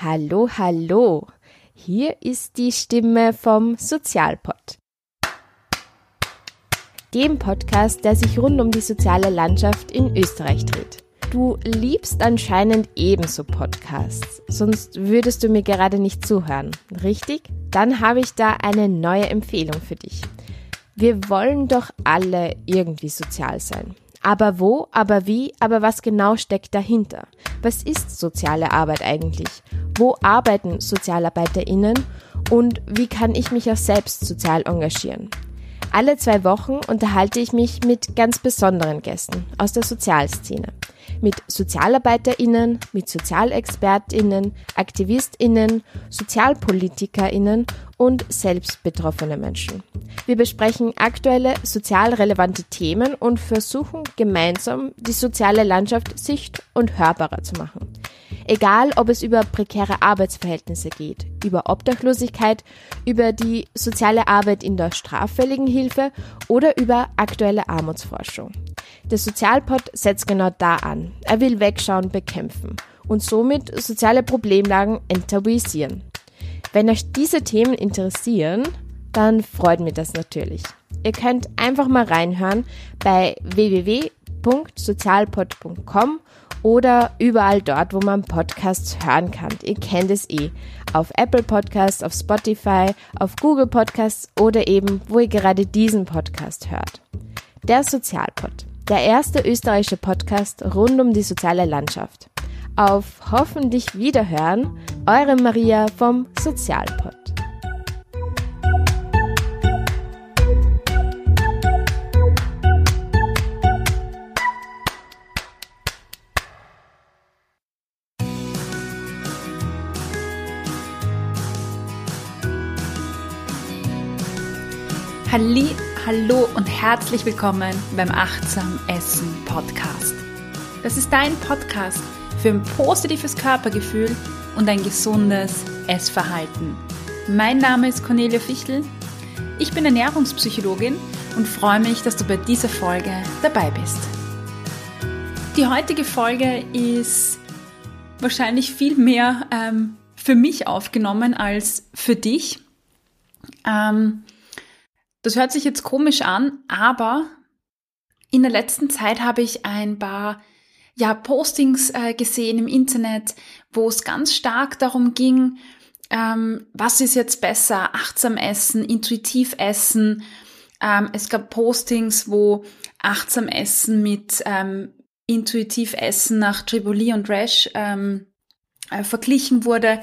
Hallo, hallo. Hier ist die Stimme vom Sozialpod. Dem Podcast, der sich rund um die soziale Landschaft in Österreich dreht. Du liebst anscheinend ebenso Podcasts, sonst würdest du mir gerade nicht zuhören, richtig? Dann habe ich da eine neue Empfehlung für dich. Wir wollen doch alle irgendwie sozial sein. Aber wo, aber wie, aber was genau steckt dahinter? Was ist soziale Arbeit eigentlich? Wo arbeiten SozialarbeiterInnen und wie kann ich mich auch selbst sozial engagieren? Alle zwei Wochen unterhalte ich mich mit ganz besonderen Gästen aus der Sozialszene. Mit SozialarbeiterInnen, mit SozialexpertInnen, AktivistInnen, SozialpolitikerInnen und selbst betroffene Menschen. Wir besprechen aktuelle sozial relevante Themen und versuchen gemeinsam die soziale Landschaft sicht- und hörbarer zu machen. Egal, ob es über prekäre Arbeitsverhältnisse geht, über Obdachlosigkeit, über die soziale Arbeit in der straffälligen Hilfe oder über aktuelle Armutsforschung. Der Sozialpod setzt genau da an. Er will Wegschauen bekämpfen und somit soziale Problemlagen enttabuisieren. Wenn euch diese Themen interessieren, dann freut mich das natürlich. Ihr könnt einfach mal reinhören bei www.sozialpod.com oder überall dort, wo man Podcasts hören kann. Ihr kennt es eh. Auf Apple Podcasts, auf Spotify, auf Google Podcasts oder eben, wo ihr gerade diesen Podcast hört. Der Sozialpod. Der erste österreichische Podcast rund um die soziale Landschaft. Auf hoffentlich Wiederhören, eure Maria vom Sozialpod. Halli, hallo und herzlich willkommen beim Achtsam Essen Podcast. Das ist dein Podcast für ein positives Körpergefühl und ein gesundes Essverhalten. Mein Name ist Cornelia Fichtel. Ich bin Ernährungspsychologin und freue mich, dass du bei dieser Folge dabei bist. Die heutige Folge ist wahrscheinlich viel mehr ähm, für mich aufgenommen als für dich. Ähm, das hört sich jetzt komisch an, aber in der letzten Zeit habe ich ein paar ja, Postings äh, gesehen im Internet, wo es ganz stark darum ging, ähm, was ist jetzt besser, achtsam essen, intuitiv essen. Ähm, es gab Postings, wo achtsam essen mit ähm, intuitiv essen nach Triboli und Rash ähm, äh, verglichen wurde.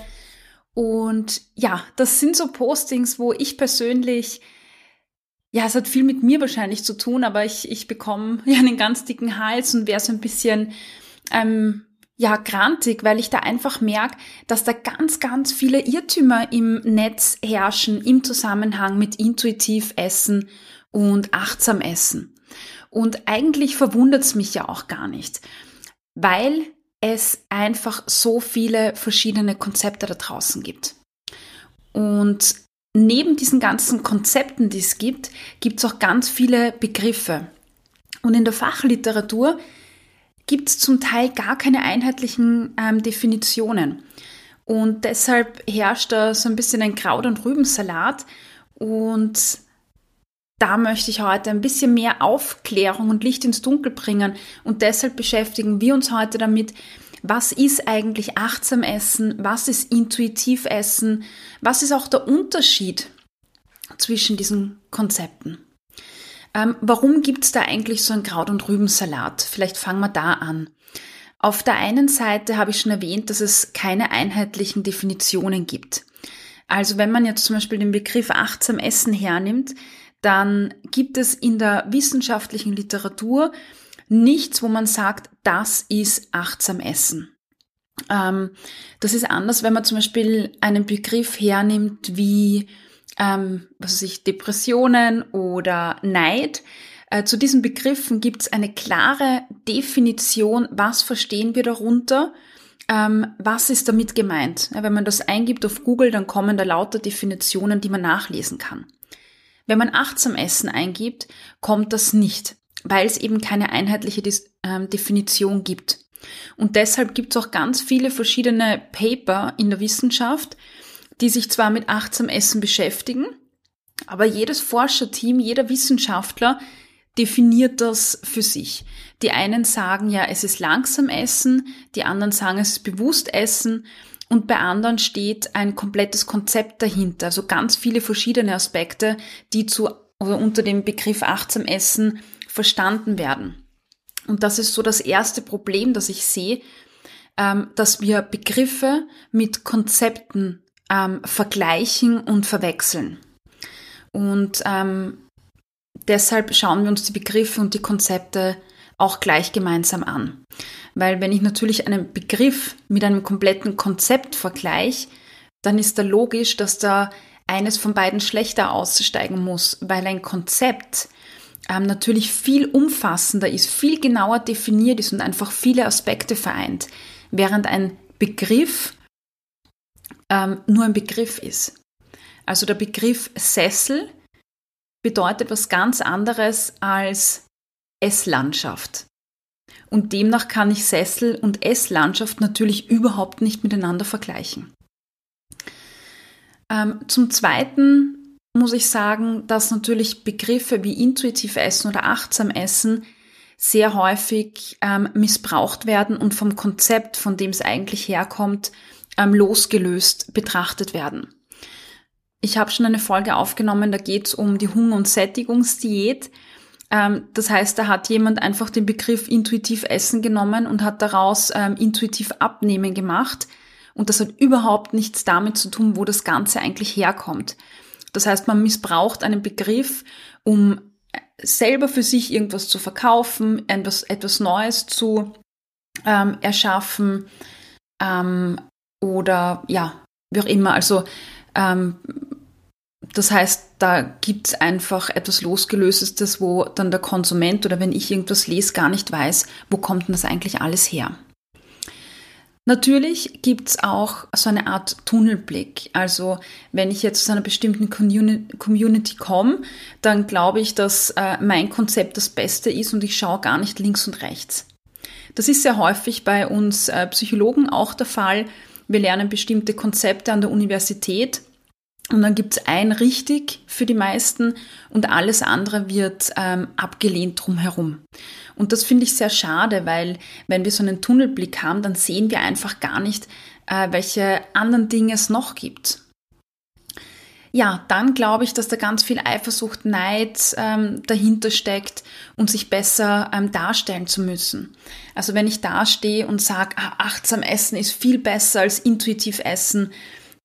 Und ja, das sind so Postings, wo ich persönlich ja, es hat viel mit mir wahrscheinlich zu tun, aber ich, ich bekomme ja einen ganz dicken Hals und wäre so ein bisschen, ähm, ja, grantig, weil ich da einfach merke, dass da ganz, ganz viele Irrtümer im Netz herrschen im Zusammenhang mit intuitiv Essen und achtsam Essen. Und eigentlich verwundert es mich ja auch gar nicht, weil es einfach so viele verschiedene Konzepte da draußen gibt. Und neben diesen ganzen Konzepten, die es gibt, gibt es auch ganz viele Begriffe. Und in der Fachliteratur gibt es zum Teil gar keine einheitlichen ähm, Definitionen. Und deshalb herrscht da so ein bisschen ein Kraut- und Rübensalat. Und da möchte ich heute ein bisschen mehr Aufklärung und Licht ins Dunkel bringen. Und deshalb beschäftigen wir uns heute damit, was ist eigentlich achtsam Essen, was ist intuitiv Essen, was ist auch der Unterschied zwischen diesen Konzepten. Ähm, warum gibt es da eigentlich so ein Kraut- und Rübensalat? Vielleicht fangen wir da an. Auf der einen Seite habe ich schon erwähnt, dass es keine einheitlichen Definitionen gibt. Also wenn man jetzt zum Beispiel den Begriff achtsam Essen hernimmt, dann gibt es in der wissenschaftlichen Literatur nichts, wo man sagt, das ist achtsam Essen. Ähm, das ist anders, wenn man zum Beispiel einen Begriff hernimmt wie ähm, was weiß ich, Depressionen oder Neid. Äh, zu diesen Begriffen gibt es eine klare Definition, was verstehen wir darunter, ähm, was ist damit gemeint. Wenn man das eingibt auf Google, dann kommen da lauter Definitionen, die man nachlesen kann. Wenn man achtsam Essen eingibt, kommt das nicht weil es eben keine einheitliche Dis ähm, Definition gibt. Und deshalb gibt es auch ganz viele verschiedene Paper in der Wissenschaft, die sich zwar mit achtsam Essen beschäftigen, aber jedes Forscherteam, jeder Wissenschaftler definiert das für sich. Die einen sagen ja, es ist langsam Essen, die anderen sagen, es ist bewusst Essen und bei anderen steht ein komplettes Konzept dahinter, also ganz viele verschiedene Aspekte, die zu oder unter dem Begriff achtsam Essen verstanden werden. Und das ist so das erste Problem, das ich sehe, ähm, dass wir Begriffe mit Konzepten ähm, vergleichen und verwechseln. Und ähm, deshalb schauen wir uns die Begriffe und die Konzepte auch gleich gemeinsam an. Weil wenn ich natürlich einen Begriff mit einem kompletten Konzept vergleiche, dann ist da logisch, dass da eines von beiden schlechter aussteigen muss, weil ein Konzept ähm, natürlich viel umfassender ist, viel genauer definiert ist und einfach viele Aspekte vereint, während ein Begriff ähm, nur ein Begriff ist. Also der Begriff Sessel bedeutet was ganz anderes als Esslandschaft. Und demnach kann ich Sessel und Esslandschaft natürlich überhaupt nicht miteinander vergleichen. Ähm, zum Zweiten muss ich sagen, dass natürlich Begriffe wie intuitiv Essen oder achtsam Essen sehr häufig ähm, missbraucht werden und vom Konzept, von dem es eigentlich herkommt, ähm, losgelöst betrachtet werden. Ich habe schon eine Folge aufgenommen, da geht es um die Hunger- und Sättigungsdiät. Ähm, das heißt, da hat jemand einfach den Begriff intuitiv Essen genommen und hat daraus ähm, intuitiv Abnehmen gemacht. Und das hat überhaupt nichts damit zu tun, wo das Ganze eigentlich herkommt. Das heißt, man missbraucht einen Begriff, um selber für sich irgendwas zu verkaufen, etwas, etwas Neues zu ähm, erschaffen ähm, oder ja, wie auch immer. Also ähm, das heißt, da gibt's einfach etwas Losgelöstes, wo dann der Konsument oder wenn ich irgendwas lese, gar nicht weiß, wo kommt denn das eigentlich alles her. Natürlich gibt's auch so eine Art Tunnelblick. Also wenn ich jetzt zu einer bestimmten Community komme, dann glaube ich, dass äh, mein Konzept das Beste ist und ich schaue gar nicht links und rechts. Das ist sehr häufig bei uns äh, Psychologen auch der Fall. Wir lernen bestimmte Konzepte an der Universität und dann gibt's ein richtig für die meisten und alles andere wird ähm, abgelehnt drumherum. Und das finde ich sehr schade, weil wenn wir so einen Tunnelblick haben, dann sehen wir einfach gar nicht, äh, welche anderen Dinge es noch gibt. Ja, dann glaube ich, dass da ganz viel Eifersucht, Neid ähm, dahinter steckt und sich besser ähm, darstellen zu müssen. Also wenn ich dastehe und sage, ah, achtsam essen ist viel besser als intuitiv essen,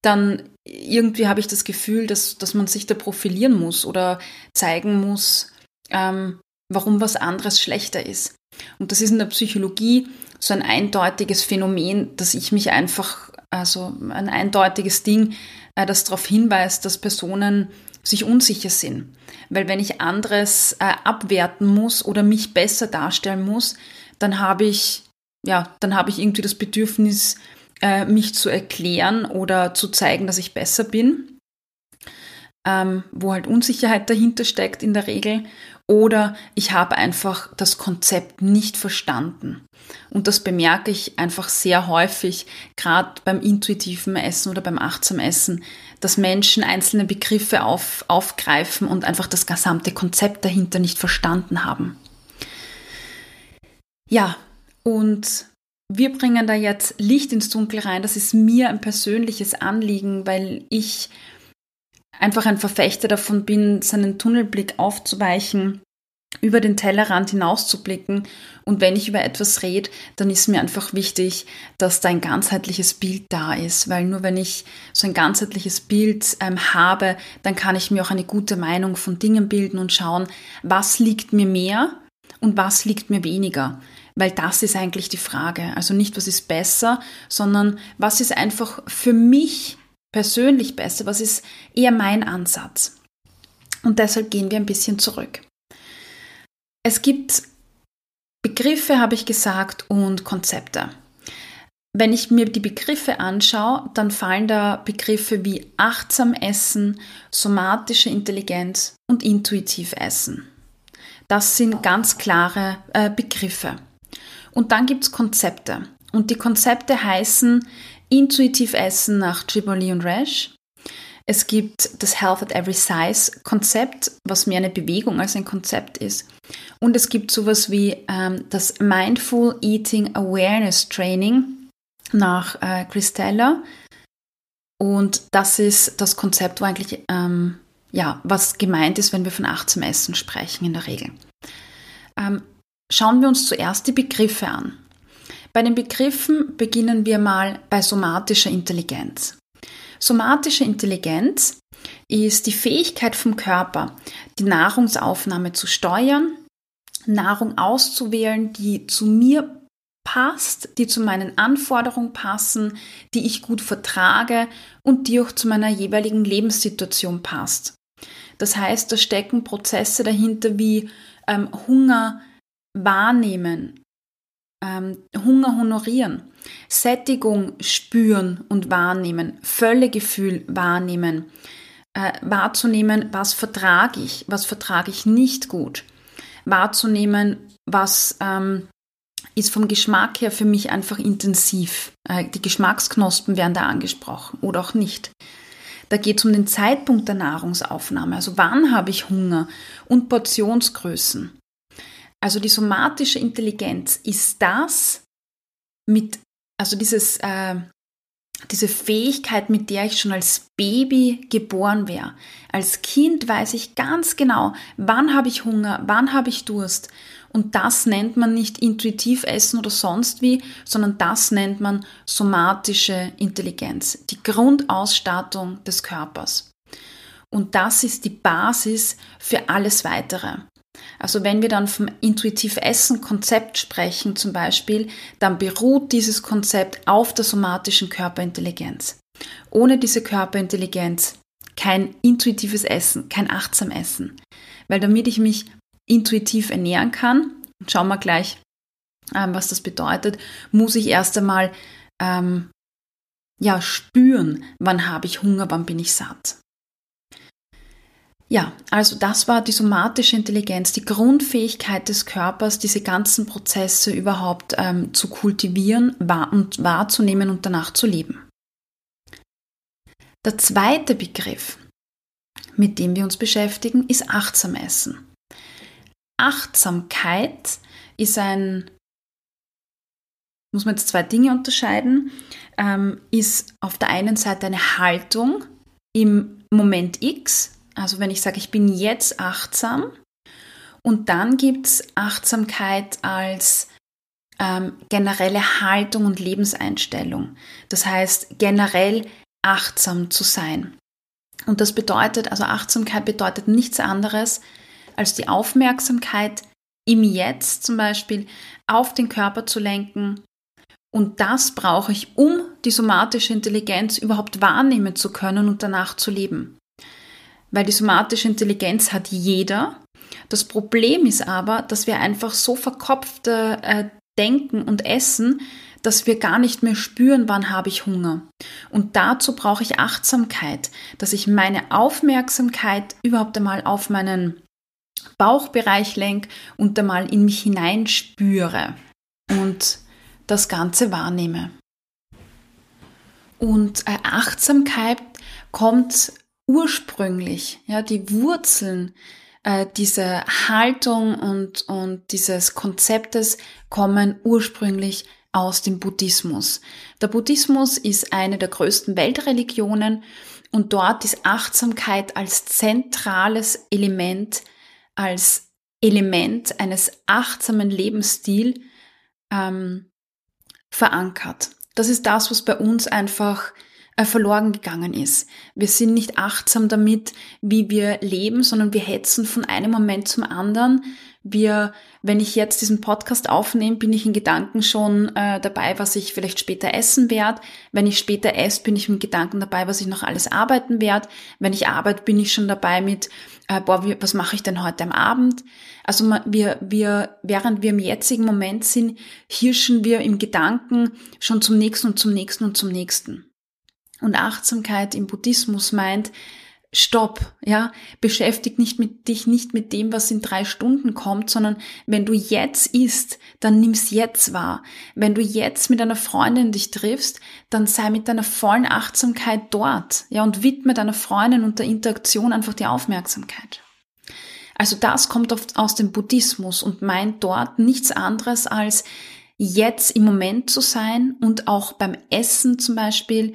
dann irgendwie habe ich das Gefühl, dass, dass man sich da profilieren muss oder zeigen muss, ähm, warum was anderes schlechter ist. Und das ist in der Psychologie so ein eindeutiges Phänomen, dass ich mich einfach, also ein eindeutiges Ding, äh, das darauf hinweist, dass Personen sich unsicher sind. Weil wenn ich anderes äh, abwerten muss oder mich besser darstellen muss, dann habe ich, ja, dann habe ich irgendwie das Bedürfnis, äh, mich zu erklären oder zu zeigen, dass ich besser bin, ähm, wo halt Unsicherheit dahinter steckt in der Regel. Oder ich habe einfach das Konzept nicht verstanden. Und das bemerke ich einfach sehr häufig, gerade beim intuitiven Essen oder beim achtsamen Essen, dass Menschen einzelne Begriffe auf, aufgreifen und einfach das gesamte Konzept dahinter nicht verstanden haben. Ja, und wir bringen da jetzt Licht ins Dunkel rein. Das ist mir ein persönliches Anliegen, weil ich einfach ein Verfechter davon bin, seinen Tunnelblick aufzuweichen, über den Tellerrand hinauszublicken. Und wenn ich über etwas rede, dann ist mir einfach wichtig, dass da ein ganzheitliches Bild da ist. Weil nur wenn ich so ein ganzheitliches Bild ähm, habe, dann kann ich mir auch eine gute Meinung von Dingen bilden und schauen, was liegt mir mehr und was liegt mir weniger. Weil das ist eigentlich die Frage. Also nicht, was ist besser, sondern was ist einfach für mich persönlich besser, was ist eher mein Ansatz. Und deshalb gehen wir ein bisschen zurück. Es gibt Begriffe, habe ich gesagt, und Konzepte. Wenn ich mir die Begriffe anschaue, dann fallen da Begriffe wie achtsam Essen, somatische Intelligenz und intuitiv Essen. Das sind ganz klare äh, Begriffe. Und dann gibt's Konzepte. Und die Konzepte heißen intuitiv Essen nach Triboli und Rash. Es gibt das Health at Every Size Konzept, was mehr eine Bewegung als ein Konzept ist. Und es gibt sowas wie ähm, das Mindful Eating Awareness Training nach äh, Christella. Und das ist das Konzept, wo eigentlich, ähm, ja, was gemeint ist, wenn wir von achtsam Essen sprechen in der Regel. Ähm, schauen wir uns zuerst die Begriffe an. Bei den Begriffen beginnen wir mal bei somatischer Intelligenz. Somatische Intelligenz ist die Fähigkeit vom Körper, die Nahrungsaufnahme zu steuern, Nahrung auszuwählen, die zu mir passt, die zu meinen Anforderungen passen, die ich gut vertrage und die auch zu meiner jeweiligen Lebenssituation passt. Das heißt, da stecken Prozesse dahinter wie ähm, Hunger wahrnehmen, ähm, Hunger honorieren, Sättigung spüren und wahrnehmen, Völlegefühl wahrnehmen, äh, wahrzunehmen, was vertrage ich, was vertrage ich nicht gut, wahrzunehmen, was ähm, ist vom Geschmack her für mich einfach intensiv. Äh, die Geschmacksknospen werden da angesprochen oder auch nicht. Da geht es um den Zeitpunkt der Nahrungsaufnahme, also wann habe ich Hunger und Portionsgrößen. Also die somatische Intelligenz ist das mit, also dieses, äh, diese Fähigkeit, mit der ich schon als Baby geboren wäre. Als Kind weiß ich ganz genau, wann habe ich Hunger, wann habe ich Durst. Und das nennt man nicht intuitiv Essen oder sonst wie, sondern das nennt man somatische Intelligenz, die Grundausstattung des Körpers. Und das ist die Basis für alles Weitere. Also wenn wir dann vom intuitiv Essen Konzept sprechen zum Beispiel, dann beruht dieses Konzept auf der somatischen Körperintelligenz. Ohne diese Körperintelligenz kein intuitives Essen, kein achtsam Essen. Weil damit ich mich intuitiv ernähren kann, schauen wir gleich, ähm, was das bedeutet, muss ich erst einmal ähm, ja, spüren, wann habe ich Hunger, wann bin ich satt. Ja, also das war die somatische Intelligenz, die Grundfähigkeit des Körpers, diese ganzen Prozesse überhaupt ähm, zu kultivieren wahr und wahrzunehmen und danach zu leben. Der zweite Begriff, mit dem wir uns beschäftigen, ist achtsam Essen. Achtsamkeit ist ein, muss man jetzt zwei Dinge unterscheiden, ähm, ist auf der einen Seite eine Haltung im Moment X, also wenn ich sage, ich bin jetzt achtsam und dann gibt es Achtsamkeit als ähm, generelle Haltung und Lebenseinstellung. Das heißt, generell achtsam zu sein. Und das bedeutet, also Achtsamkeit bedeutet nichts anderes, als die Aufmerksamkeit im Jetzt zum Beispiel auf den Körper zu lenken. Und das brauche ich, um die somatische Intelligenz überhaupt wahrnehmen zu können und danach zu leben weil die somatische Intelligenz hat jeder. Das Problem ist aber, dass wir einfach so verkopft äh, denken und essen, dass wir gar nicht mehr spüren, wann habe ich Hunger. Und dazu brauche ich Achtsamkeit, dass ich meine Aufmerksamkeit überhaupt einmal auf meinen Bauchbereich lenke und einmal in mich hineinspüre und das Ganze wahrnehme. Und äh, Achtsamkeit kommt ursprünglich, ja, die Wurzeln äh, dieser Haltung und, und dieses Konzeptes kommen ursprünglich aus dem Buddhismus. Der Buddhismus ist eine der größten Weltreligionen und dort ist Achtsamkeit als zentrales Element, als Element eines achtsamen Lebensstils ähm, verankert. Das ist das, was bei uns einfach verloren gegangen ist. Wir sind nicht achtsam damit, wie wir leben, sondern wir hetzen von einem Moment zum anderen. Wir, wenn ich jetzt diesen Podcast aufnehme, bin ich in Gedanken schon äh, dabei, was ich vielleicht später essen werde. Wenn ich später esse, bin ich mit Gedanken dabei, was ich noch alles arbeiten werde. Wenn ich arbeite, bin ich schon dabei mit, äh, boah, wie, was mache ich denn heute am Abend? Also wir, wir, während wir im jetzigen Moment sind, hirschen wir im Gedanken schon zum nächsten und zum nächsten und zum nächsten. Und Achtsamkeit im Buddhismus meint, Stopp, ja, beschäftig nicht mit dich nicht mit dem, was in drei Stunden kommt, sondern wenn du jetzt isst, dann nimm's jetzt wahr. Wenn du jetzt mit einer Freundin dich triffst, dann sei mit deiner vollen Achtsamkeit dort, ja, und widme deiner Freundin und der Interaktion einfach die Aufmerksamkeit. Also das kommt oft aus dem Buddhismus und meint dort nichts anderes als jetzt im Moment zu sein und auch beim Essen zum Beispiel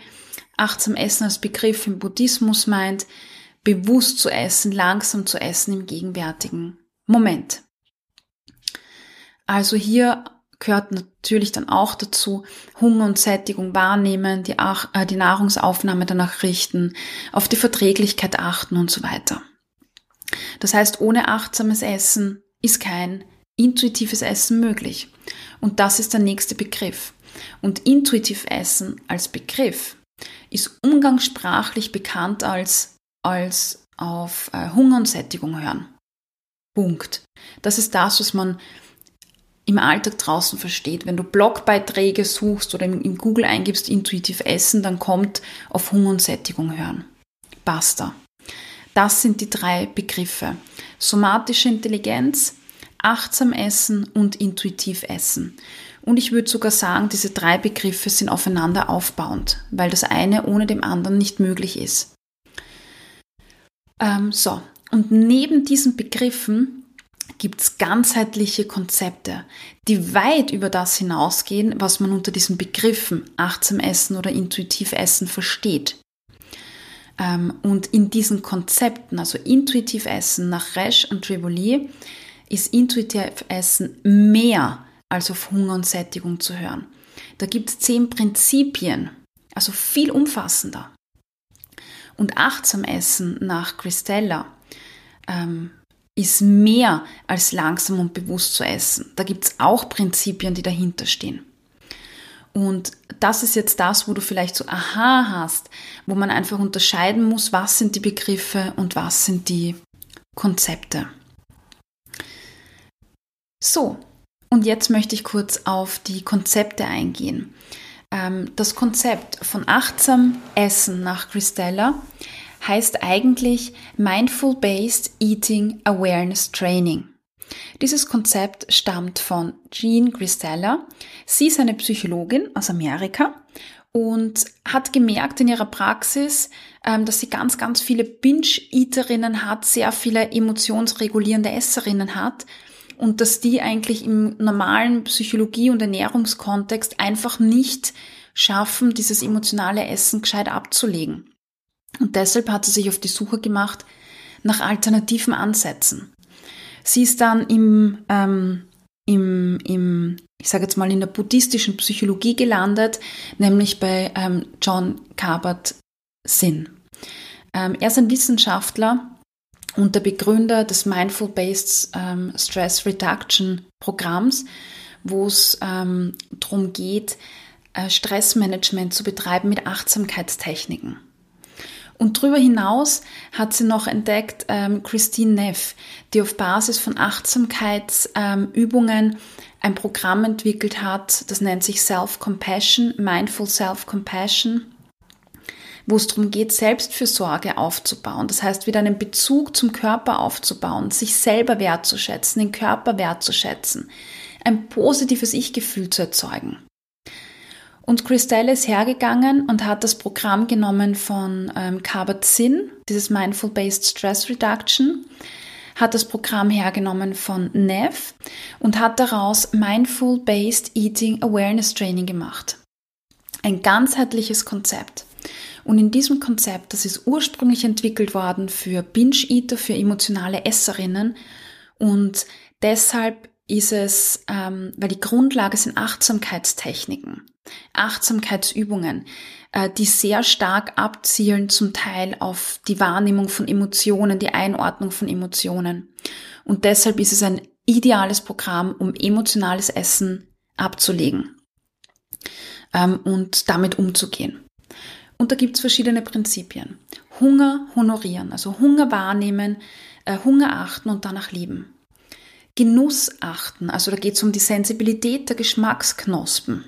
Achtsam Essen als Begriff im Buddhismus meint, bewusst zu essen, langsam zu essen im gegenwärtigen Moment. Also hier gehört natürlich dann auch dazu, Hunger und Sättigung wahrnehmen, die, äh, die Nahrungsaufnahme danach richten, auf die Verträglichkeit achten und so weiter. Das heißt, ohne achtsames Essen ist kein intuitives Essen möglich. Und das ist der nächste Begriff. Und intuitiv Essen als Begriff ist umgangssprachlich bekannt als, als auf äh, Hunger und Sättigung hören. Punkt. Das ist das, was man im Alltag draußen versteht. Wenn du Blogbeiträge suchst oder in Google eingibst intuitiv essen, dann kommt auf Hunger und Sättigung hören. Basta. Das sind die drei Begriffe. Somatische Intelligenz, achtsam essen und intuitiv essen. Und ich würde sogar sagen, diese drei Begriffe sind aufeinander aufbauend, weil das eine ohne dem anderen nicht möglich ist. Ähm, so, und neben diesen Begriffen gibt es ganzheitliche Konzepte, die weit über das hinausgehen, was man unter diesen Begriffen achtsam Essen oder intuitiv Essen versteht. Ähm, und in diesen Konzepten, also intuitiv Essen nach Resch und Triboli, ist intuitiv Essen mehr als auf Hunger und Sättigung zu hören. Da gibt es zehn Prinzipien, also viel umfassender. Und achtsam Essen nach Christella ähm, ist mehr als langsam und bewusst zu essen. Da gibt es auch Prinzipien, die dahinter stehen. Und das ist jetzt das, wo du vielleicht so Aha hast, wo man einfach unterscheiden muss, was sind die Begriffe und was sind die Konzepte. So, und jetzt möchte ich kurz auf die Konzepte eingehen. Ähm, das Konzept von achtsam Essen nach Christella heißt eigentlich Mindful Based Eating Awareness Training. Dieses Konzept stammt von Jean Christella. Sie ist eine Psychologin aus Amerika und hat gemerkt in ihrer Praxis, ähm, dass sie ganz, ganz viele Binge-Eaterinnen hat, sehr viele emotionsregulierende Esserinnen hat und dass die eigentlich im normalen Psychologie- und Ernährungskontext einfach nicht schaffen, dieses emotionale Essen gescheit abzulegen. Und deshalb hat sie sich auf die Suche gemacht nach alternativen Ansätzen. Sie ist dann im, ähm, im, im ich sage jetzt mal, in der buddhistischen Psychologie gelandet, nämlich bei ähm, John Kabat-Zinn. Ähm, er ist ein Wissenschaftler, und der Begründer des Mindful Based ähm, Stress Reduction Programms, wo es ähm, darum geht, äh, Stressmanagement zu betreiben mit Achtsamkeitstechniken. Und darüber hinaus hat sie noch entdeckt ähm, Christine Neff, die auf Basis von Achtsamkeitsübungen ähm, ein Programm entwickelt hat, das nennt sich Self-Compassion, Mindful Self-Compassion wo es darum geht, Selbstfürsorge aufzubauen. Das heißt, wieder einen Bezug zum Körper aufzubauen, sich selber wertzuschätzen, den Körper wertzuschätzen, ein positives Ich-Gefühl zu erzeugen. Und Christelle ist hergegangen und hat das Programm genommen von ähm, Kabat-Zinn, dieses Mindful-Based Stress Reduction, hat das Programm hergenommen von Nev und hat daraus Mindful-Based Eating Awareness Training gemacht. Ein ganzheitliches Konzept. Und in diesem Konzept, das ist ursprünglich entwickelt worden für Binge-Eater, für emotionale Esserinnen. Und deshalb ist es, ähm, weil die Grundlage sind Achtsamkeitstechniken, Achtsamkeitsübungen, äh, die sehr stark abzielen zum Teil auf die Wahrnehmung von Emotionen, die Einordnung von Emotionen. Und deshalb ist es ein ideales Programm, um emotionales Essen abzulegen ähm, und damit umzugehen. Und da gibt es verschiedene Prinzipien. Hunger honorieren, also Hunger wahrnehmen, äh, Hunger achten und danach lieben. Genuss achten, also da geht es um die Sensibilität der Geschmacksknospen.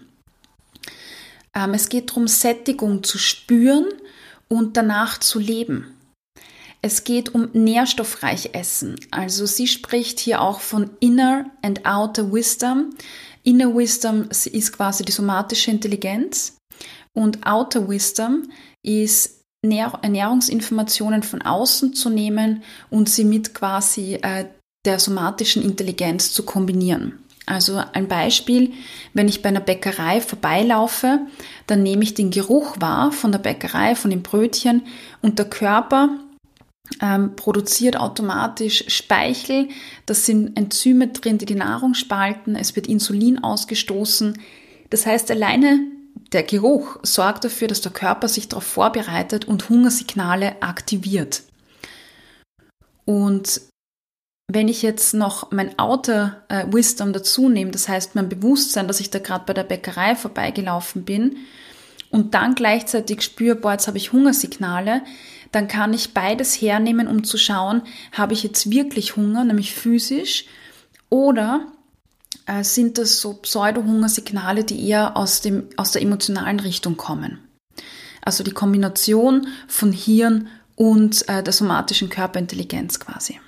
Ähm, es geht darum, Sättigung zu spüren und danach zu leben. Es geht um nährstoffreich Essen. Also sie spricht hier auch von Inner and Outer Wisdom. Inner Wisdom ist quasi die somatische Intelligenz und Outer Wisdom ist Ernährungsinformationen von außen zu nehmen und sie mit quasi äh, der somatischen Intelligenz zu kombinieren. Also ein Beispiel, wenn ich bei einer Bäckerei vorbeilaufe, dann nehme ich den Geruch wahr von der Bäckerei, von den Brötchen und der Körper ähm, produziert automatisch Speichel. Das sind Enzyme drin, die die Nahrung spalten. Es wird Insulin ausgestoßen. Das heißt, alleine der Geruch sorgt dafür, dass der Körper sich darauf vorbereitet und Hungersignale aktiviert. Und wenn ich jetzt noch mein Outer äh, Wisdom dazu nehme, das heißt mein Bewusstsein, dass ich da gerade bei der Bäckerei vorbeigelaufen bin und dann gleichzeitig spüre, boah, jetzt habe ich Hungersignale, dann kann ich beides hernehmen, um zu schauen, habe ich jetzt wirklich Hunger, nämlich physisch, oder äh, sind das so Pseudo-Hungersignale, die eher aus, dem, aus der emotionalen Richtung kommen. Also die Kombination von Hirn und äh, der somatischen Körperintelligenz quasi.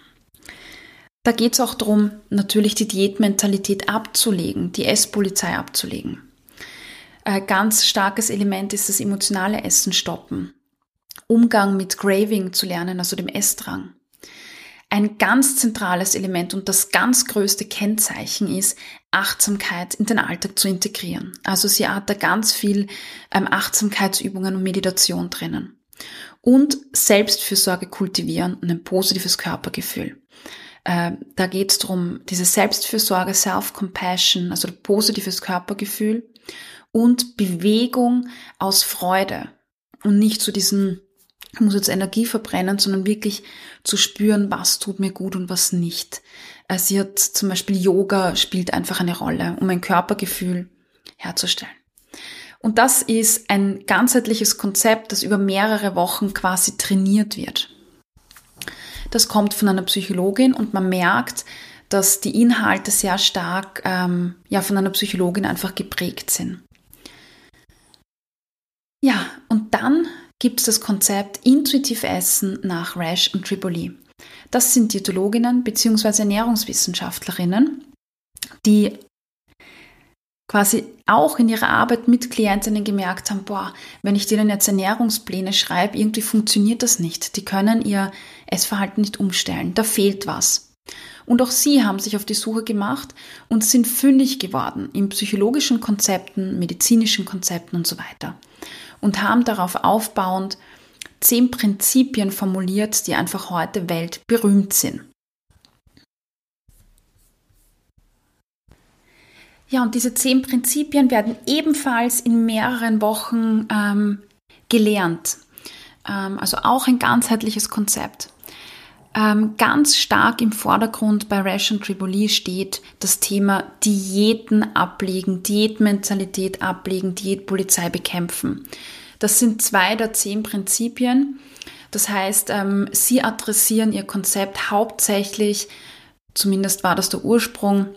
Da geht es auch darum, natürlich die Diätmentalität abzulegen, die Esspolizei abzulegen. Ein ganz starkes Element ist das emotionale Essen stoppen. Umgang mit Craving zu lernen, also dem Essdrang. Ein ganz zentrales Element und das ganz größte Kennzeichen ist, Achtsamkeit in den Alltag zu integrieren. Also sie hat da ganz viel ähm, Achtsamkeitsübungen und Meditation drinnen. Und Selbstfürsorge kultivieren und ein positives Körpergefühl. Äh, da geht es darum, diese Selbstfürsorge, Self-Compassion, also positives Körpergefühl und Bewegung aus Freude und nicht zu diesen ich muss jetzt Energie verbrennen, sondern wirklich zu spüren, was tut mir gut und was nicht. Äh, sie hat zum Beispiel Yoga spielt einfach eine Rolle, um ein Körpergefühl herzustellen. Und das ist ein ganzheitliches Konzept, das über mehrere Wochen quasi trainiert wird. Das kommt von einer Psychologin und man merkt, dass die Inhalte sehr stark ähm, ja, von einer Psychologin einfach geprägt sind. Ja, und dann gibt es das Konzept intuitiv Essen nach Rash und Tripoli. Das sind Diätologinnen bzw. Ernährungswissenschaftlerinnen, die quasi auch in ihrer Arbeit mit Klientinnen gemerkt haben, boah, wenn ich denen jetzt Ernährungspläne schreibe, irgendwie funktioniert das nicht. Die können ihr Essverhalten nicht umstellen. Da fehlt was. Und auch sie haben sich auf die Suche gemacht und sind fündig geworden in psychologischen Konzepten, medizinischen Konzepten und so weiter und haben darauf aufbauend zehn Prinzipien formuliert, die einfach heute weltberühmt sind. Ja, und diese zehn Prinzipien werden ebenfalls in mehreren Wochen ähm, gelernt. Ähm, also auch ein ganzheitliches Konzept. Ähm, ganz stark im Vordergrund bei Ration Triboli steht das Thema Diäten ablegen, Diätmentalität ablegen, Diätpolizei bekämpfen. Das sind zwei der zehn Prinzipien. Das heißt, ähm, sie adressieren ihr Konzept hauptsächlich, zumindest war das der Ursprung,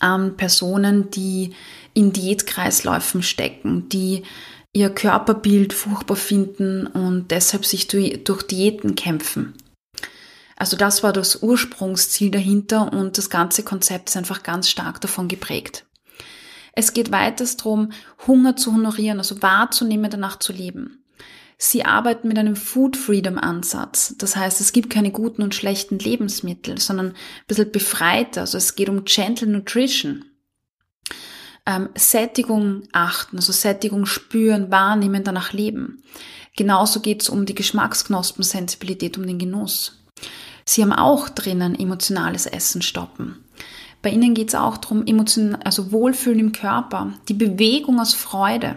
an Personen, die in Diätkreisläufen stecken, die ihr Körperbild furchtbar finden und deshalb sich durch Diäten kämpfen. Also das war das Ursprungsziel dahinter und das ganze Konzept ist einfach ganz stark davon geprägt. Es geht weiters darum, Hunger zu honorieren, also wahrzunehmen, danach zu leben. Sie arbeiten mit einem Food Freedom Ansatz. Das heißt, es gibt keine guten und schlechten Lebensmittel, sondern ein bisschen befreiter. Also es geht um Gentle Nutrition. Ähm, Sättigung achten, also Sättigung spüren, wahrnehmen, danach leben. Genauso geht es um die Geschmacksknospensensibilität, um den Genuss. Sie haben auch drinnen emotionales Essen stoppen. Bei ihnen geht es auch darum, also Wohlfühlen im Körper, die Bewegung aus Freude.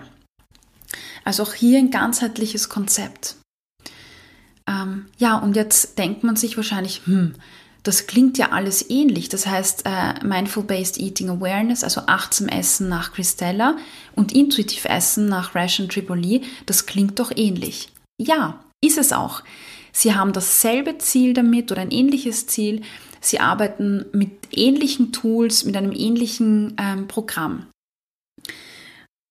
Also auch hier ein ganzheitliches Konzept. Ähm, ja, und jetzt denkt man sich wahrscheinlich, hm, das klingt ja alles ähnlich. Das heißt, äh, Mindful-Based Eating Awareness, also achtsam Essen nach Christella und intuitiv Essen nach Ration Tripoli, das klingt doch ähnlich. Ja, ist es auch. Sie haben dasselbe Ziel damit oder ein ähnliches Ziel. Sie arbeiten mit ähnlichen Tools, mit einem ähnlichen ähm, Programm.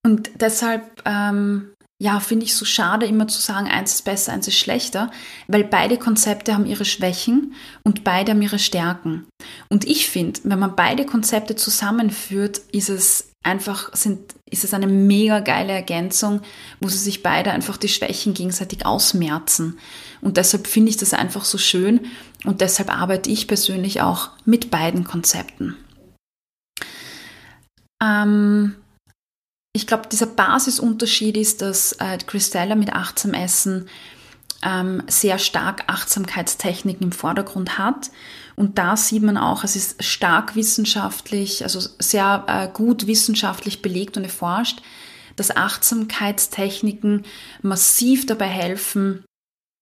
Und deshalb ähm, ja, finde ich so schade, immer zu sagen, eins ist besser, eins ist schlechter, weil beide Konzepte haben ihre Schwächen und beide haben ihre Stärken. Und ich finde, wenn man beide Konzepte zusammenführt, ist es einfach, sind, ist es eine mega geile Ergänzung, wo sie sich beide einfach die Schwächen gegenseitig ausmerzen. Und deshalb finde ich das einfach so schön und deshalb arbeite ich persönlich auch mit beiden Konzepten. Ähm, ich glaube, dieser Basisunterschied ist, dass äh, Christella mit achtsam Essen ähm, sehr stark Achtsamkeitstechniken im Vordergrund hat. Und da sieht man auch, es ist stark wissenschaftlich, also sehr äh, gut wissenschaftlich belegt und erforscht, dass Achtsamkeitstechniken massiv dabei helfen,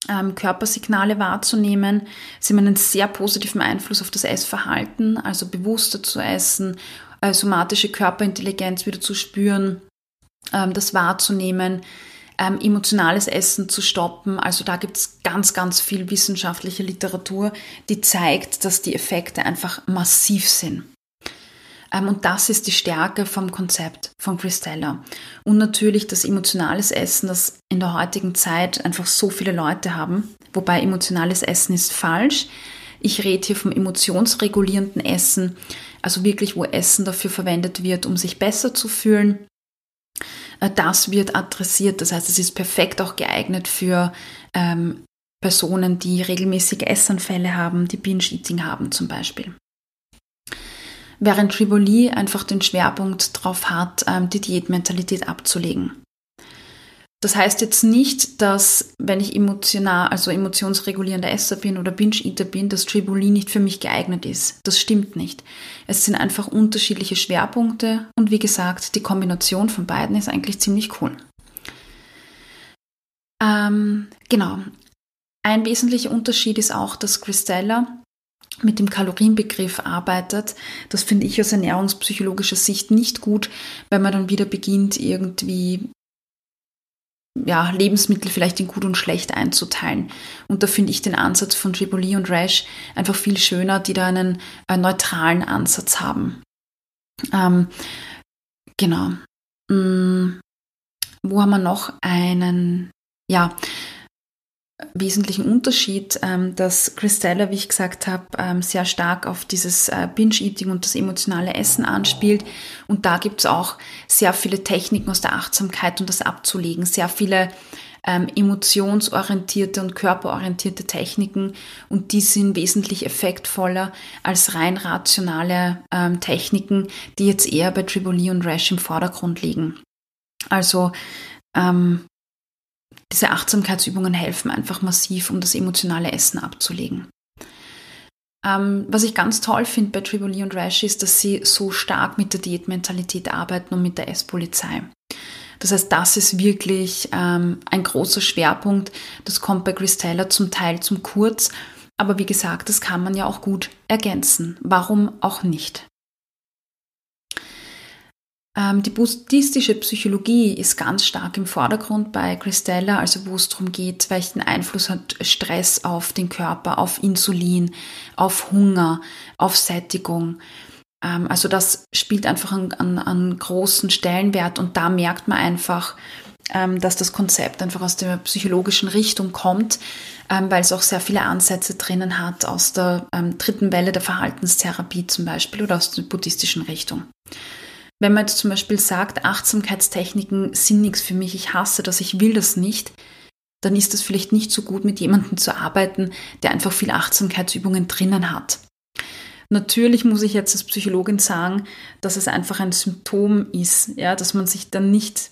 ähm, Körpersignale wahrzunehmen. Sie haben einen sehr positiven Einfluss auf das Essverhalten, also bewusster zu essen äh, somatische Körperintelligenz wieder zu spüren, ähm, das wahrzunehmen, ähm, emotionales Essen zu stoppen. Also da gibt es ganz, ganz viel wissenschaftliche Literatur, die zeigt, dass die Effekte einfach massiv sind. Ähm, und das ist die Stärke vom Konzept von Christella. Und natürlich das emotionales Essen, das in der heutigen Zeit einfach so viele Leute haben. Wobei emotionales Essen ist falsch. Ich rede hier vom emotionsregulierenden Essen, also wirklich, wo Essen dafür verwendet wird, um sich besser zu fühlen. Äh, das wird adressiert, das heißt, es ist perfekt auch geeignet für ähm, Personen, die regelmäßige Essanfälle haben, die Binge-Eating haben zum Beispiel. Während Triboli einfach den Schwerpunkt darauf hat, ähm, die Diätmentalität abzulegen. Das heißt jetzt nicht, dass wenn ich emotional, also emotionsregulierender Esser bin oder Binge-Eater bin, dass Tribuli nicht für mich geeignet ist. Das stimmt nicht. Es sind einfach unterschiedliche Schwerpunkte und wie gesagt, die Kombination von beiden ist eigentlich ziemlich cool. Ähm, genau. Ein wesentlicher Unterschied ist auch, dass Christella mit dem Kalorienbegriff arbeitet. Das finde ich aus ernährungspsychologischer Sicht nicht gut, weil man dann wieder beginnt, irgendwie ja, Lebensmittel vielleicht in gut und schlecht einzuteilen. Und da finde ich den Ansatz von Tripoli und Rash einfach viel schöner, die da einen äh, neutralen Ansatz haben. Ähm, genau. Hm, wo haben wir noch einen, ja, wesentlichen Unterschied, ähm, dass Christella, wie ich gesagt habe, ähm, sehr stark auf dieses äh, Binge-Eating und das emotionale Essen anspielt. Und da gibt es auch sehr viele Techniken aus der Achtsamkeit, um das abzulegen. Sehr viele ähm, emotionsorientierte und körperorientierte Techniken. Und die sind wesentlich effektvoller als rein rationale ähm, Techniken, die jetzt eher bei Triboli und Rash im Vordergrund liegen. Also ähm, diese Achtsamkeitsübungen helfen einfach massiv, um das emotionale Essen abzulegen. Ähm, was ich ganz toll finde bei Triboli und Rash ist, dass sie so stark mit der Diätmentalität arbeiten und mit der Esspolizei. Das heißt, das ist wirklich ähm, ein großer Schwerpunkt. Das kommt bei Christella zum Teil zum Kurz. Aber wie gesagt, das kann man ja auch gut ergänzen. Warum auch nicht? Ähm, die buddhistische Psychologie ist ganz stark im Vordergrund bei Christella, also wo es darum geht, welchen Einfluss hat Stress auf den Körper, auf Insulin, auf Hunger, auf Sättigung. Ähm, also das spielt einfach einen, einen, einen großen Stellenwert und da merkt man einfach, ähm, dass das Konzept einfach aus der psychologischen Richtung kommt, weil es auch sehr viele Ansätze drinnen hat aus der dritten Welle der Verhaltenstherapie zum Beispiel oder aus der buddhistischen Richtung. Wenn man jetzt zum Beispiel sagt, Achtsamkeitstechniken sind nichts für mich, ich hasse das, ich will das nicht, dann ist es vielleicht nicht so gut, mit jemandem zu arbeiten, der einfach viel Achtsamkeitsübungen drinnen hat. Natürlich muss ich jetzt als Psychologin sagen, dass es einfach ein Symptom ist, ja, dass man sich dann nicht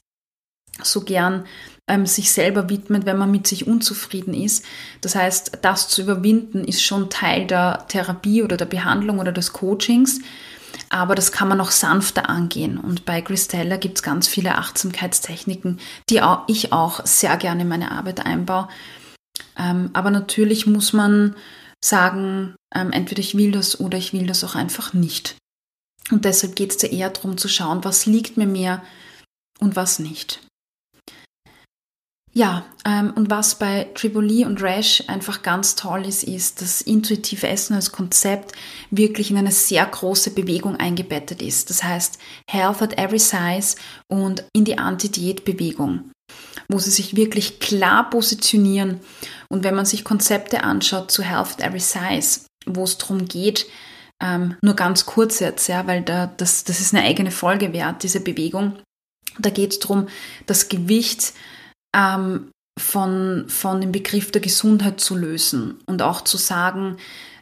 so gern ähm, sich selber widmet, wenn man mit sich unzufrieden ist. Das heißt, das zu überwinden ist schon Teil der Therapie oder der Behandlung oder des Coachings aber das kann man auch sanfter angehen. Und bei Christella gibt es ganz viele Achtsamkeitstechniken, die auch ich auch sehr gerne in meine Arbeit einbaue. Ähm, aber natürlich muss man sagen, ähm, entweder ich will das oder ich will das auch einfach nicht. Und deshalb geht es da eher darum zu schauen, was liegt mir mehr und was nicht. Ja, ähm, und was bei Triboli und Rash einfach ganz toll ist, ist, dass intuitive Essen als Konzept wirklich in eine sehr große Bewegung eingebettet ist. Das heißt, Health at every size und in die Anti-Diät-Bewegung. wo sie sich wirklich klar positionieren. Und wenn man sich Konzepte anschaut zu Health at Every Size, wo es darum geht, ähm, nur ganz kurz jetzt, ja, weil da, das, das ist eine eigene Folge wert, diese Bewegung. Da geht es darum, das Gewicht ähm, von, von dem Begriff der Gesundheit zu lösen und auch zu sagen,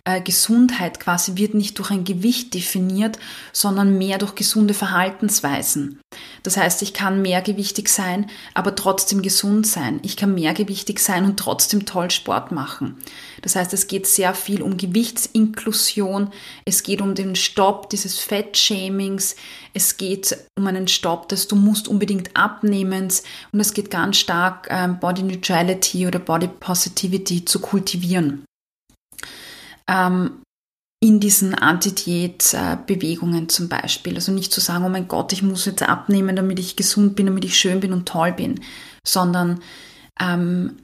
äh, Gesundheit quasi wird nicht durch ein Gewicht definiert, sondern mehr durch gesunde Verhaltensweisen. Das heißt, ich kann mehrgewichtig sein, aber trotzdem gesund sein. Ich kann mehrgewichtig sein und trotzdem toll Sport machen. Das heißt, es geht sehr viel um Gewichtsinklusion, es geht um den Stopp dieses Fettshamings, es geht um einen Stopp des Du musst unbedingt abnehmens und es geht ganz stark ähm, Body Neutrality oder Body Positivity zu kultivieren ähm, in diesen Anti-Diät-Bewegungen zum Beispiel. Also nicht zu sagen, oh mein Gott, ich muss jetzt abnehmen, damit ich gesund bin, damit ich schön bin und toll bin, sondern ähm,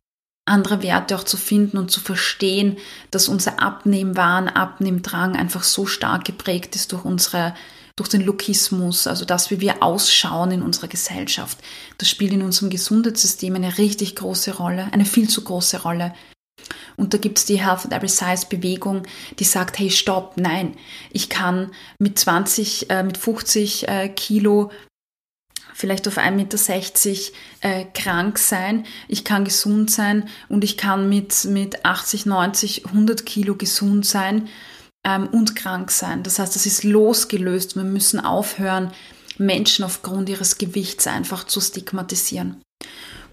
andere Werte auch zu finden und zu verstehen, dass unser Abnehmwahn, Abnehmdrang einfach so stark geprägt ist durch unsere durch den Lokismus, also das, wie wir ausschauen in unserer Gesellschaft. Das spielt in unserem Gesundheitssystem eine richtig große Rolle, eine viel zu große Rolle. Und da gibt es die Health at Every Size Bewegung, die sagt, hey, stopp, nein, ich kann mit 20, äh, mit 50 äh, Kilo vielleicht auf 1,60 Meter äh, krank sein, ich kann gesund sein und ich kann mit, mit 80, 90, 100 Kilo gesund sein ähm, und krank sein. Das heißt, das ist losgelöst. Wir müssen aufhören, Menschen aufgrund ihres Gewichts einfach zu stigmatisieren.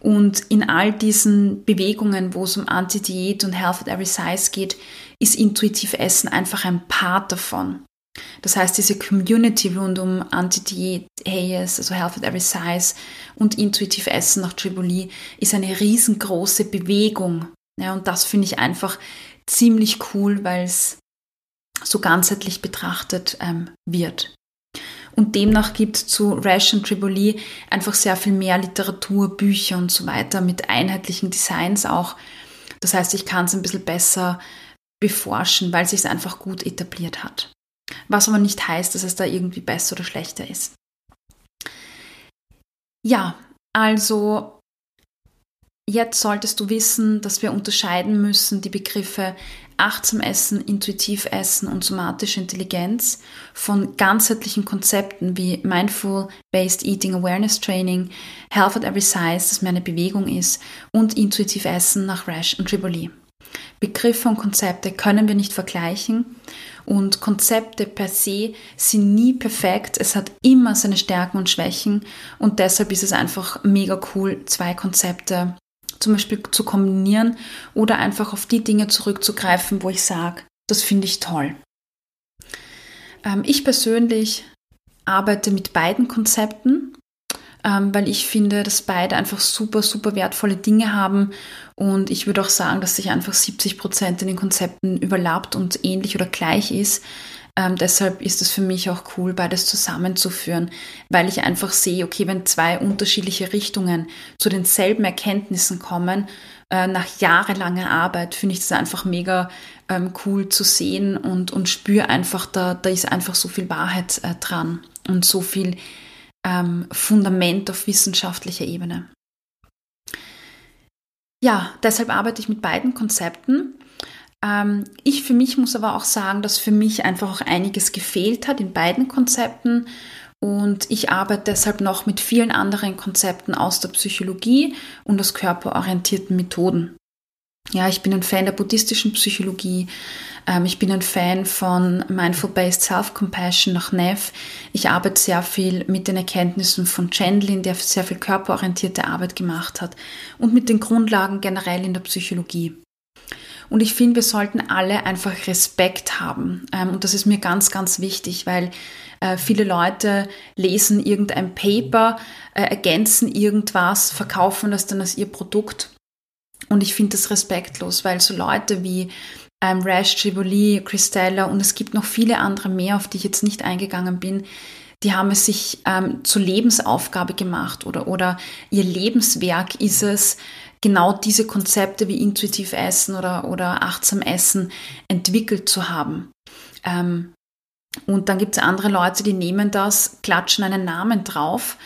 Und in all diesen Bewegungen, wo es um Anti-Diät und Health at Every Size geht, ist intuitiv Essen einfach ein Part davon. Das heißt, diese Community rund um Anti-Diät, HAES, also Health at Every Size und intuitiv Essen nach Triboli ist eine riesengroße Bewegung. Ja, und das finde ich einfach ziemlich cool, weil es so ganzheitlich betrachtet ähm, wird. Und demnach gibt es zu Rash und Triboli einfach sehr viel mehr Literatur, Bücher und so weiter mit einheitlichen Designs auch. Das heißt, ich kann es ein bisschen besser beforschen, weil sich es einfach gut etabliert hat. Was aber nicht heißt, dass es da irgendwie besser oder schlechter ist. Ja, also jetzt solltest du wissen, dass wir unterscheiden müssen die Begriffe achtsam Essen, intuitiv Essen und somatische Intelligenz von ganzheitlichen Konzepten wie Mindful Based Eating Awareness Training, Health at Every Size, das mehr eine Bewegung ist, und intuitiv Essen nach Rash und Triboli. Begriffe und Konzepte können wir nicht vergleichen und Konzepte per se sind nie perfekt. Es hat immer seine Stärken und Schwächen und deshalb ist es einfach mega cool, zwei Konzepte zum Beispiel zu kombinieren oder einfach auf die Dinge zurückzugreifen, wo ich sage, das finde ich toll. Ähm, ich persönlich arbeite mit beiden Konzepten, ähm, weil ich finde, dass beide einfach super, super wertvolle Dinge haben. Und ich würde auch sagen, dass sich einfach 70 Prozent in den Konzepten überlappt und ähnlich oder gleich ist. Ähm, deshalb ist es für mich auch cool, beides zusammenzuführen, weil ich einfach sehe, okay, wenn zwei unterschiedliche Richtungen zu denselben Erkenntnissen kommen, äh, nach jahrelanger Arbeit, finde ich das einfach mega ähm, cool zu sehen und, und spüre einfach, da, da ist einfach so viel Wahrheit äh, dran und so viel ähm, Fundament auf wissenschaftlicher Ebene. Ja, deshalb arbeite ich mit beiden Konzepten ich für mich muss aber auch sagen, dass für mich einfach auch einiges gefehlt hat in beiden Konzepten. Und ich arbeite deshalb noch mit vielen anderen Konzepten aus der Psychologie und aus körperorientierten Methoden. Ja, ich bin ein Fan der buddhistischen Psychologie. Ähm, ich bin ein Fan von Mindful-Based Self-Compassion nach Neff. Ich arbeite sehr viel mit den Erkenntnissen von Chandlin, der sehr viel körperorientierte Arbeit gemacht hat und mit den Grundlagen generell in der Psychologie. Und ich finde, wir sollten alle einfach Respekt haben. Ähm, und das ist mir ganz, ganz wichtig, weil äh, viele Leute lesen irgendein Paper, äh, ergänzen irgendwas, verkaufen das dann als ihr Produkt. Und ich finde das respektlos, weil so Leute wie ähm, Rash, Triboli, Christella und es gibt noch viele andere mehr, auf die ich jetzt nicht eingegangen bin, die haben es sich ähm, zur Lebensaufgabe gemacht oder, oder ihr Lebenswerk ist es, genau diese Konzepte wie intuitiv Essen oder, oder achtsam Essen entwickelt zu haben. Ähm, und dann gibt es andere Leute, die nehmen das, klatschen einen Namen drauf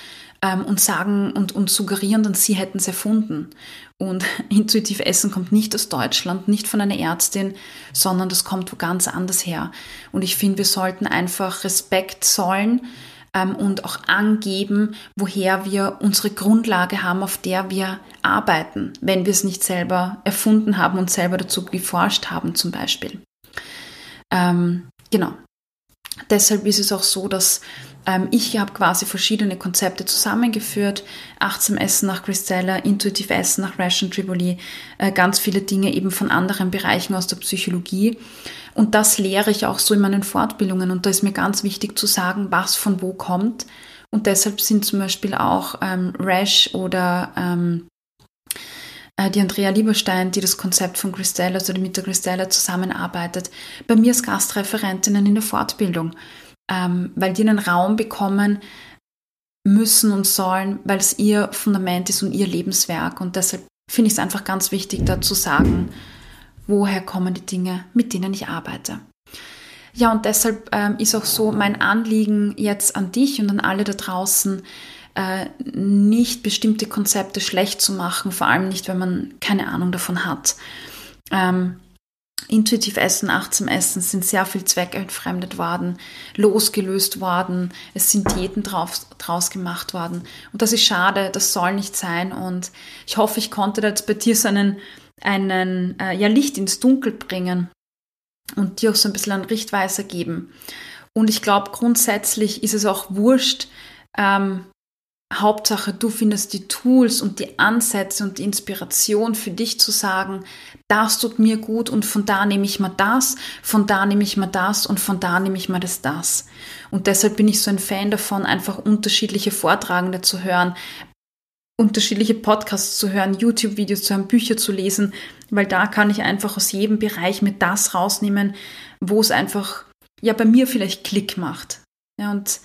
ähm, und sagen und, und suggerieren dann, sie hätten es erfunden. Und intuitiv Essen kommt nicht aus Deutschland, nicht von einer Ärztin, sondern das kommt wo ganz anders her. Und ich finde, wir sollten einfach Respekt zollen ähm, und auch angeben, woher wir unsere Grundlage haben, auf der wir arbeiten, wenn wir es nicht selber erfunden haben und selber dazu geforscht haben zum Beispiel. Ähm, genau. Deshalb ist es auch so, dass ich habe quasi verschiedene Konzepte zusammengeführt. Achtsam Essen nach Christella, Intuitiv Essen nach Ration Triboli, äh, ganz viele Dinge eben von anderen Bereichen aus der Psychologie. Und das lehre ich auch so in meinen Fortbildungen. Und da ist mir ganz wichtig zu sagen, was von wo kommt. Und deshalb sind zum Beispiel auch ähm, Rash oder ähm, äh, die Andrea Lieberstein, die das Konzept von Christella, also mit der Christella zusammenarbeitet, bei mir als Gastreferentinnen in der Fortbildung ähm, weil die einen Raum bekommen müssen und sollen, weil es ihr Fundament ist und ihr Lebenswerk. Und deshalb finde ich es einfach ganz wichtig, da zu sagen, woher kommen die Dinge, mit denen ich arbeite. Ja, und deshalb ähm, ist auch so mein Anliegen jetzt an dich und an alle da draußen, äh, nicht bestimmte Konzepte schlecht zu machen, vor allem nicht, wenn man keine Ahnung davon hat. Ähm, Intuitiv Essen, achtsam Essen sind sehr viel zweckentfremdet worden, losgelöst worden, es sind Diäten drauf, draus gemacht worden. Und das ist schade, das soll nicht sein. Und ich hoffe, ich konnte da jetzt bei dir so einen, einen äh, ja, Licht ins Dunkel bringen und dir auch so ein bisschen einen Richtweiser geben. Und ich glaube, grundsätzlich ist es auch wurscht, ähm, Hauptsache, du findest die Tools und die Ansätze und die Inspiration für dich zu sagen, das tut mir gut und von da nehme ich mal das, von da nehme ich mal das und von da nehme ich mal das das. Und deshalb bin ich so ein Fan davon, einfach unterschiedliche Vortragende zu hören, unterschiedliche Podcasts zu hören, YouTube-Videos zu hören, Bücher zu lesen, weil da kann ich einfach aus jedem Bereich mit das rausnehmen, wo es einfach ja bei mir vielleicht Klick macht. Ja, und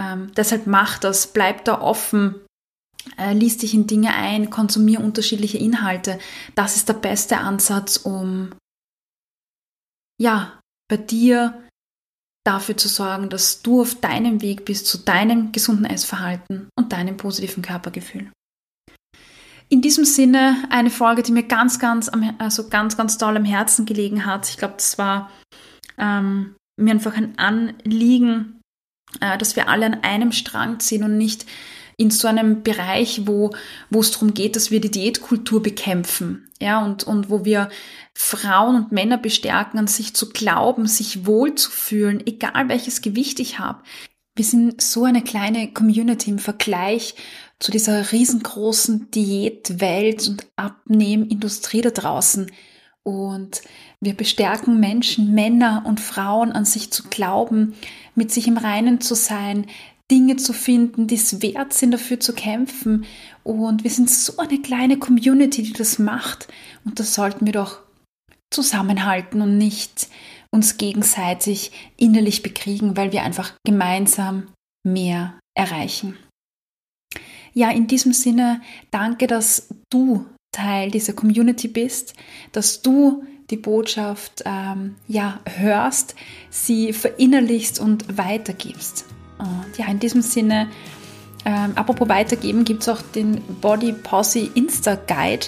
ähm, deshalb mach das, bleib da offen, äh, lies dich in Dinge ein, konsumier unterschiedliche Inhalte. Das ist der beste Ansatz, um ja, bei dir dafür zu sorgen, dass du auf deinem Weg bist zu deinem gesunden Essverhalten und deinem positiven Körpergefühl. In diesem Sinne eine Folge, die mir ganz, ganz, also ganz, ganz toll am Herzen gelegen hat. Ich glaube, das war ähm, mir einfach ein Anliegen, dass wir alle an einem Strang ziehen und nicht in so einem Bereich, wo, wo es darum geht, dass wir die Diätkultur bekämpfen, ja, und, und wo wir Frauen und Männer bestärken, an sich zu glauben, sich wohlzufühlen, egal welches Gewicht ich habe. Wir sind so eine kleine Community im Vergleich zu dieser riesengroßen Diätwelt und Abnehmindustrie da draußen. Und wir bestärken Menschen, Männer und Frauen an sich zu glauben, mit sich im Reinen zu sein, Dinge zu finden, die es wert sind, dafür zu kämpfen. Und wir sind so eine kleine Community, die das macht. Und das sollten wir doch zusammenhalten und nicht uns gegenseitig innerlich bekriegen, weil wir einfach gemeinsam mehr erreichen. Ja, in diesem Sinne, danke, dass du Teil dieser Community bist, dass du die Botschaft ähm, ja hörst, sie verinnerlichst und weitergibst. Und ja, in diesem Sinne, ähm, apropos weitergeben, gibt es auch den Body Posse Insta Guide.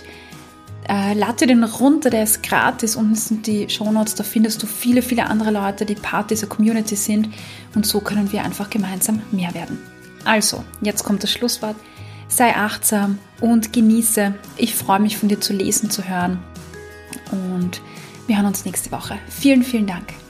Äh, lade dir den runter, der ist gratis. Unten sind die Shownotes, da findest du viele, viele andere Leute, die Part dieser Community sind. Und so können wir einfach gemeinsam mehr werden. Also, jetzt kommt das Schlusswort. Sei achtsam und genieße. Ich freue mich von dir zu lesen, zu hören. Und wir hören uns nächste Woche. Vielen, vielen Dank.